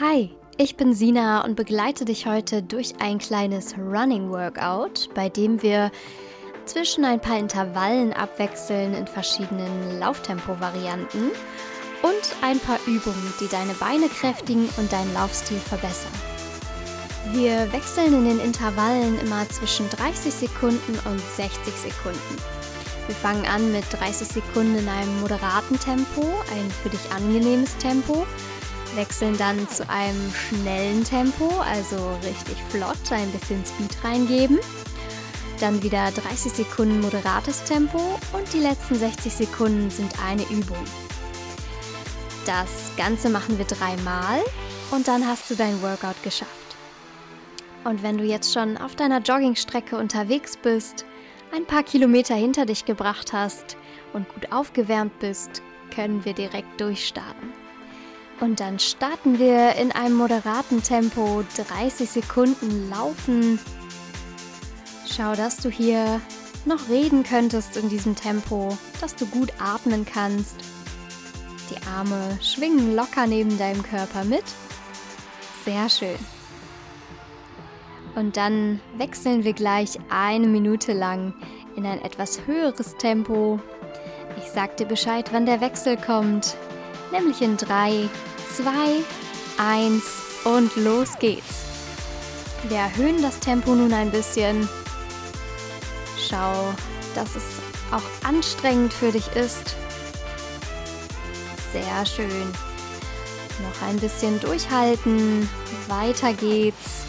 Hi, ich bin Sina und begleite dich heute durch ein kleines Running Workout, bei dem wir zwischen ein paar Intervallen abwechseln in verschiedenen Lauftempo-Varianten und ein paar Übungen, die deine Beine kräftigen und deinen Laufstil verbessern. Wir wechseln in den Intervallen immer zwischen 30 Sekunden und 60 Sekunden. Wir fangen an mit 30 Sekunden in einem moderaten Tempo, ein für dich angenehmes Tempo, wechseln dann zu einem schnellen Tempo, also richtig flott, ein bisschen Speed reingeben. Dann wieder 30 Sekunden moderates Tempo und die letzten 60 Sekunden sind eine Übung. Das Ganze machen wir dreimal und dann hast du dein Workout geschafft. Und wenn du jetzt schon auf deiner Joggingstrecke unterwegs bist, ein paar Kilometer hinter dich gebracht hast und gut aufgewärmt bist, können wir direkt durchstarten. Und dann starten wir in einem moderaten Tempo 30 Sekunden laufen. Schau, dass du hier noch reden könntest in diesem Tempo, dass du gut atmen kannst. Die Arme schwingen locker neben deinem Körper mit. Sehr schön. Und dann wechseln wir gleich eine Minute lang in ein etwas höheres Tempo. Ich sag dir Bescheid, wann der Wechsel kommt, nämlich in 3, 2, 1 und los geht's. Wir erhöhen das Tempo nun ein bisschen. Schau, dass es auch anstrengend für dich ist. Sehr schön. Noch ein bisschen durchhalten. Weiter geht's.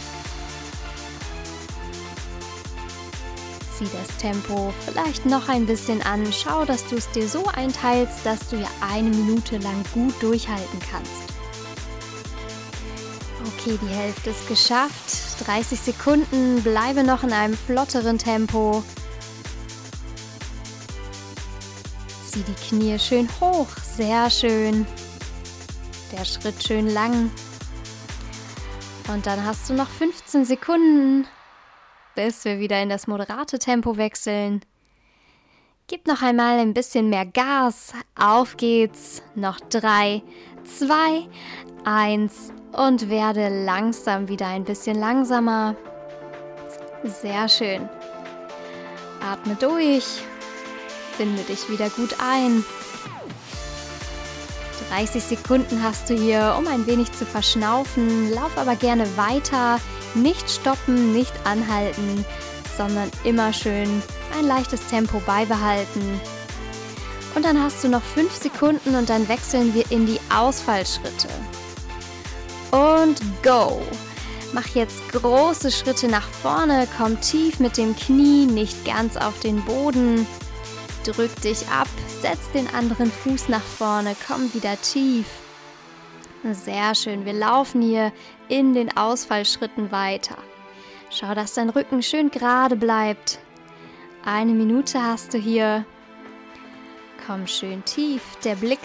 Zieh das Tempo vielleicht noch ein bisschen an. Schau, dass du es dir so einteilst, dass du ja eine Minute lang gut durchhalten kannst. Okay, die Hälfte ist geschafft. 30 Sekunden, bleibe noch in einem flotteren Tempo. Zieh die Knie schön hoch, sehr schön. Der Schritt schön lang. Und dann hast du noch 15 Sekunden bis wir wieder in das moderate Tempo wechseln. Gib noch einmal ein bisschen mehr Gas. Auf geht's. Noch drei, zwei, eins und werde langsam wieder ein bisschen langsamer. Sehr schön. Atme durch. Finde dich wieder gut ein. 30 Sekunden hast du hier, um ein wenig zu verschnaufen. Lauf aber gerne weiter. Nicht stoppen, nicht anhalten, sondern immer schön ein leichtes Tempo beibehalten. Und dann hast du noch 5 Sekunden und dann wechseln wir in die Ausfallschritte. Und go! Mach jetzt große Schritte nach vorne, komm tief mit dem Knie, nicht ganz auf den Boden. Drück dich ab, setz den anderen Fuß nach vorne, komm wieder tief. Sehr schön. Wir laufen hier in den Ausfallschritten weiter. Schau, dass dein Rücken schön gerade bleibt. Eine Minute hast du hier. Komm schön tief. Der Blick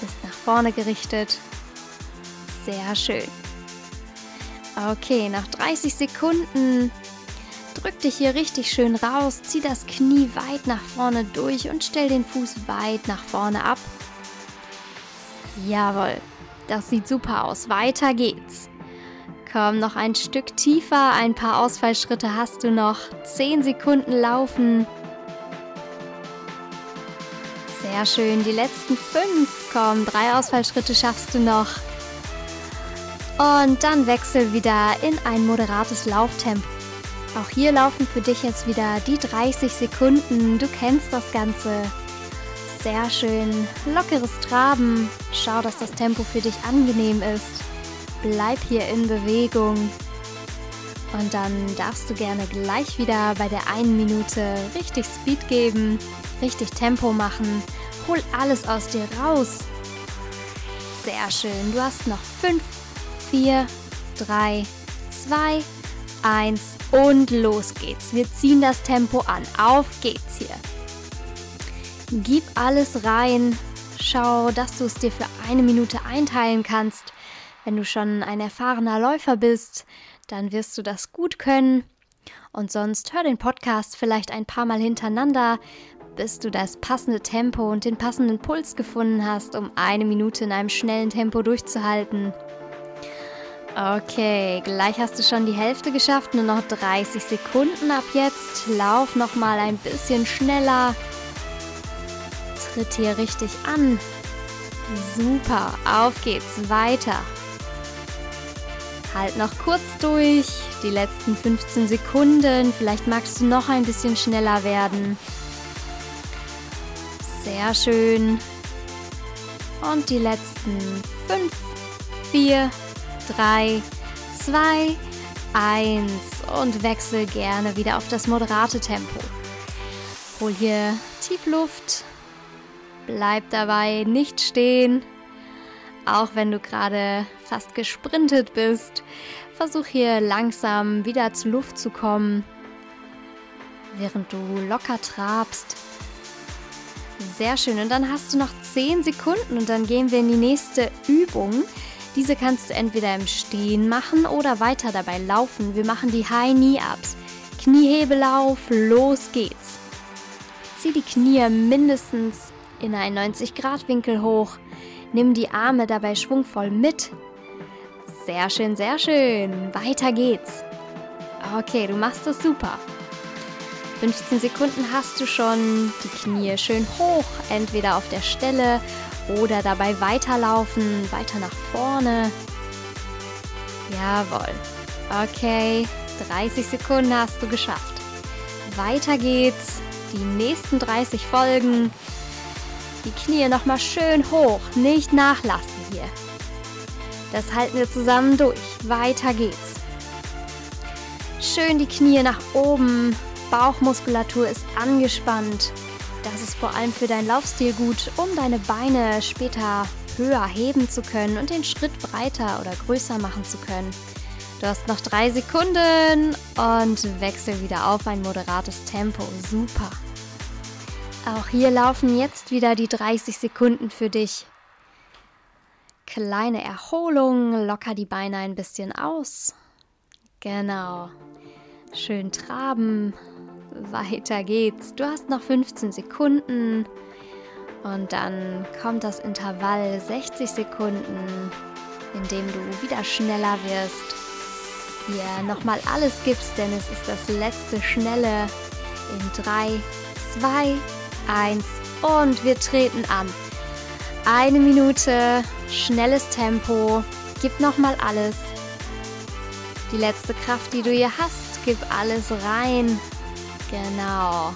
ist nach vorne gerichtet. Sehr schön. Okay, nach 30 Sekunden drück dich hier richtig schön raus. Zieh das Knie weit nach vorne durch und stell den Fuß weit nach vorne ab. Jawohl. Das sieht super aus. Weiter geht's. Komm noch ein Stück tiefer. Ein paar Ausfallschritte hast du noch. Zehn Sekunden laufen. Sehr schön. Die letzten fünf. Komm, drei Ausfallschritte schaffst du noch. Und dann wechsel wieder in ein moderates Lauftempo. Auch hier laufen für dich jetzt wieder die 30 Sekunden. Du kennst das Ganze. Sehr schön. Lockeres Traben. Schau, dass das Tempo für dich angenehm ist. Bleib hier in Bewegung. Und dann darfst du gerne gleich wieder bei der einen Minute richtig Speed geben, richtig Tempo machen. Hol alles aus dir raus. Sehr schön. Du hast noch 5, 4, 3, 2, 1 und los geht's. Wir ziehen das Tempo an. Auf geht's hier. Gib alles rein. Schau, dass du es dir für eine Minute einteilen kannst. Wenn du schon ein erfahrener Läufer bist, dann wirst du das gut können. Und sonst hör den Podcast vielleicht ein paar Mal hintereinander, bis du das passende Tempo und den passenden Puls gefunden hast, um eine Minute in einem schnellen Tempo durchzuhalten. Okay, gleich hast du schon die Hälfte geschafft, nur noch 30 Sekunden ab jetzt. Lauf noch mal ein bisschen schneller. Tritt hier richtig an. Super, auf geht's, weiter. Halt noch kurz durch, die letzten 15 Sekunden. Vielleicht magst du noch ein bisschen schneller werden. Sehr schön. Und die letzten 5, 4, 3, 2, 1 und wechsel gerne wieder auf das moderate Tempo. Hol hier tief Luft, bleib dabei nicht stehen, auch wenn du gerade fast gesprintet bist. Versuch hier langsam wieder zur Luft zu kommen, während du locker trabst. Sehr schön. Und dann hast du noch 10 Sekunden und dann gehen wir in die nächste Übung. Diese kannst du entweder im Stehen machen oder weiter dabei laufen. Wir machen die High Knee Ups. Kniehebelauf, los geht's. Zieh die Knie mindestens in einen 90 Grad Winkel hoch. Nimm die Arme dabei schwungvoll mit. Sehr schön, sehr schön. Weiter geht's. Okay, du machst das super. 15 Sekunden hast du schon. Die Knie schön hoch, entweder auf der Stelle oder dabei weiterlaufen, weiter nach vorne. Jawohl. Okay, 30 Sekunden hast du geschafft. Weiter geht's. Die nächsten 30 Folgen. Die Knie nochmal schön hoch, nicht nachlassen hier. Das halten wir zusammen durch. Weiter geht's. Schön die Knie nach oben. Bauchmuskulatur ist angespannt. Das ist vor allem für deinen Laufstil gut, um deine Beine später höher heben zu können und den Schritt breiter oder größer machen zu können. Du hast noch drei Sekunden und wechsel wieder auf ein moderates Tempo. Super. Auch hier laufen jetzt wieder die 30 Sekunden für dich. Kleine Erholung, locker die Beine ein bisschen aus. Genau. Schön traben, weiter geht's. Du hast noch 15 Sekunden und dann kommt das Intervall 60 Sekunden, in dem du wieder schneller wirst. Hier nochmal alles gibst, denn es ist das letzte Schnelle in 3, 2, 1 und wir treten an. Eine Minute, schnelles Tempo, gib nochmal alles. Die letzte Kraft, die du hier hast, gib alles rein. Genau.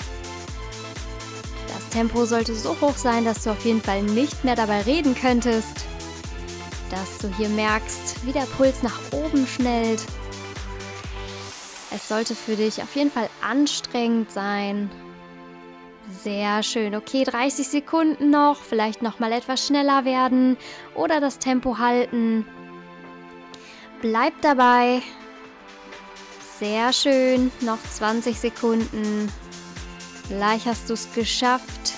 Das Tempo sollte so hoch sein, dass du auf jeden Fall nicht mehr dabei reden könntest. Dass du hier merkst, wie der Puls nach oben schnellt. Es sollte für dich auf jeden Fall anstrengend sein. Sehr schön. Okay, 30 Sekunden noch. Vielleicht noch mal etwas schneller werden oder das Tempo halten. Bleib dabei. Sehr schön. Noch 20 Sekunden. Gleich hast du es geschafft.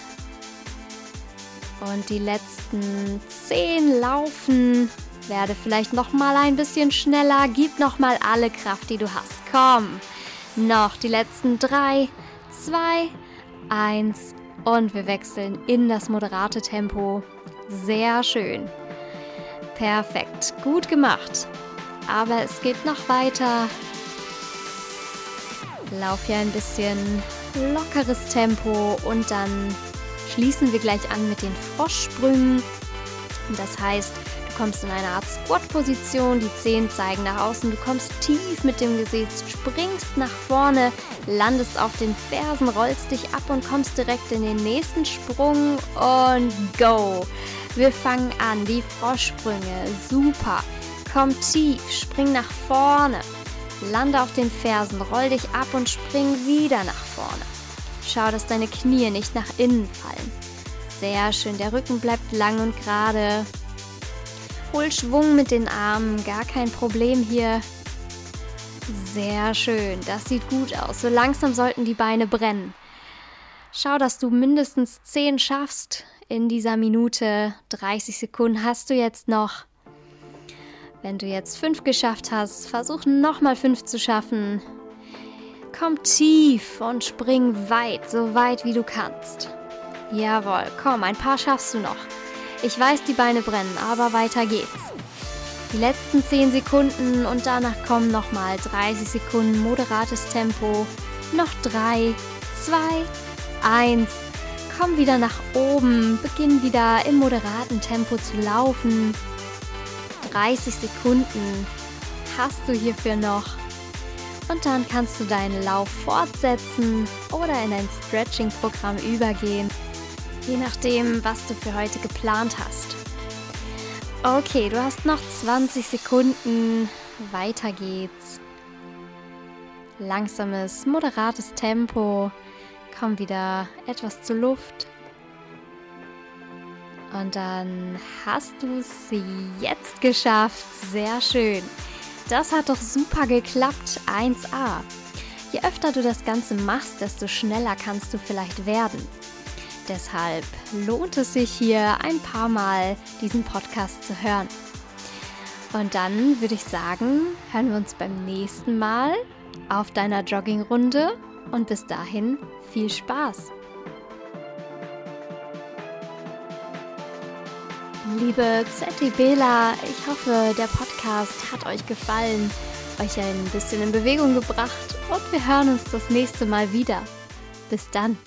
Und die letzten 10 laufen. Werde vielleicht noch mal ein bisschen schneller. Gib noch mal alle Kraft, die du hast. Komm. Noch die letzten 3, 2, 1. Und wir wechseln in das moderate Tempo. Sehr schön. Perfekt. Gut gemacht. Aber es geht noch weiter. Lauf hier ein bisschen lockeres Tempo und dann schließen wir gleich an mit den Froschsprüngen. Das heißt, du kommst in eine Art Squat-Position, die Zehen zeigen nach außen, du kommst tief mit dem Gesicht, springst nach vorne, landest auf den Fersen, rollst dich ab und kommst direkt in den nächsten Sprung und go! Wir fangen an, die Froschsprünge, super. Komm tief, spring nach vorne. Lande auf den Fersen, roll dich ab und spring wieder nach vorne. Schau, dass deine Knie nicht nach innen fallen. Sehr schön, der Rücken bleibt lang und gerade. Hol Schwung mit den Armen, gar kein Problem hier. Sehr schön, das sieht gut aus. So langsam sollten die Beine brennen. Schau, dass du mindestens 10 schaffst in dieser Minute. 30 Sekunden hast du jetzt noch. Wenn du jetzt fünf geschafft hast, versuch nochmal fünf zu schaffen. Komm tief und spring weit, so weit wie du kannst. Jawohl, komm, ein paar schaffst du noch. Ich weiß, die Beine brennen, aber weiter geht's. Die letzten 10 Sekunden und danach kommen nochmal 30 Sekunden moderates Tempo. Noch 3, 2, 1. Komm wieder nach oben, beginn wieder im moderaten Tempo zu laufen. 30 Sekunden hast du hierfür noch. Und dann kannst du deinen Lauf fortsetzen oder in ein Stretching-Programm übergehen, je nachdem, was du für heute geplant hast. Okay, du hast noch 20 Sekunden. Weiter geht's. Langsames, moderates Tempo. Komm wieder etwas zur Luft. Und dann hast du es jetzt geschafft. Sehr schön. Das hat doch super geklappt. 1a. Je öfter du das Ganze machst, desto schneller kannst du vielleicht werden. Deshalb lohnt es sich hier ein paar Mal diesen Podcast zu hören. Und dann würde ich sagen, hören wir uns beim nächsten Mal auf deiner Joggingrunde und bis dahin viel Spaß. Liebe ZDBler, ich hoffe, der Podcast hat euch gefallen, euch ein bisschen in Bewegung gebracht und wir hören uns das nächste Mal wieder. Bis dann.